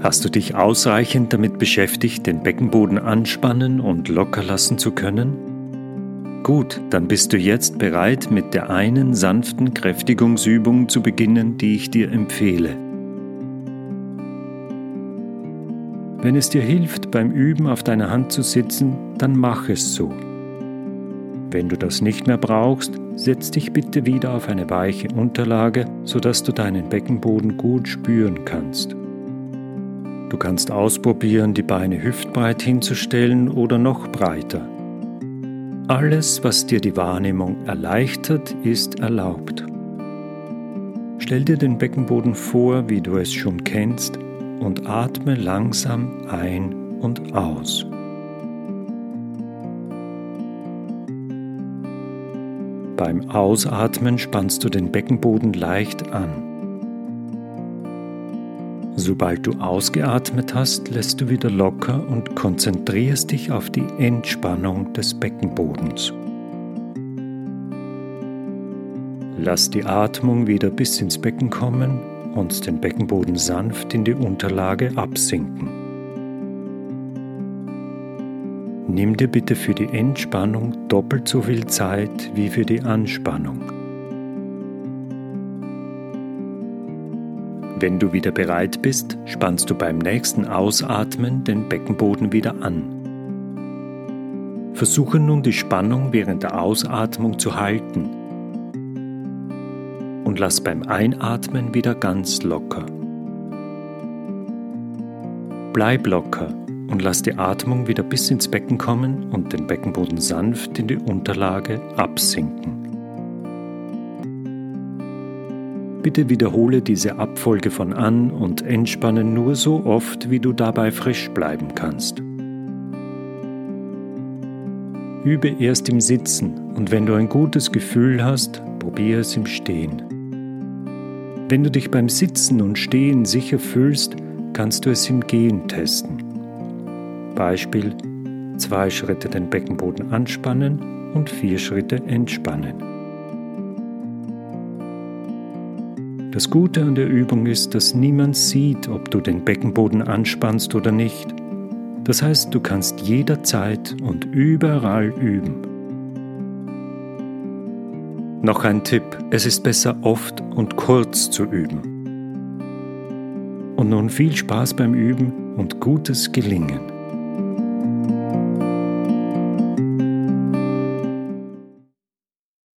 Hast du dich ausreichend damit beschäftigt, den Beckenboden anspannen und locker lassen zu können? Gut, dann bist du jetzt bereit, mit der einen sanften Kräftigungsübung zu beginnen, die ich dir empfehle. Wenn es dir hilft, beim Üben auf deiner Hand zu sitzen, dann mach es so. Wenn du das nicht mehr brauchst, setz dich bitte wieder auf eine weiche Unterlage, sodass du deinen Beckenboden gut spüren kannst. Du kannst ausprobieren, die Beine hüftbreit hinzustellen oder noch breiter. Alles, was dir die Wahrnehmung erleichtert, ist erlaubt. Stell dir den Beckenboden vor, wie du es schon kennst, und atme langsam ein und aus. Beim Ausatmen spannst du den Beckenboden leicht an. Sobald du ausgeatmet hast, lässt du wieder locker und konzentrierst dich auf die Entspannung des Beckenbodens. Lass die Atmung wieder bis ins Becken kommen und den Beckenboden sanft in die Unterlage absinken. Nimm dir bitte für die Entspannung doppelt so viel Zeit wie für die Anspannung. Wenn du wieder bereit bist, spannst du beim nächsten Ausatmen den Beckenboden wieder an. Versuche nun die Spannung während der Ausatmung zu halten und lass beim Einatmen wieder ganz locker. Bleib locker und lass die Atmung wieder bis ins Becken kommen und den Beckenboden sanft in die Unterlage absinken. Bitte wiederhole diese Abfolge von An- und Entspannen nur so oft, wie du dabei frisch bleiben kannst. Übe erst im Sitzen und wenn du ein gutes Gefühl hast, probiere es im Stehen. Wenn du dich beim Sitzen und Stehen sicher fühlst, kannst du es im Gehen testen. Beispiel: zwei Schritte den Beckenboden anspannen und vier Schritte entspannen. Das Gute an der Übung ist, dass niemand sieht, ob du den Beckenboden anspannst oder nicht. Das heißt, du kannst jederzeit und überall üben. Noch ein Tipp, es ist besser oft und kurz zu üben. Und nun viel Spaß beim Üben und gutes Gelingen.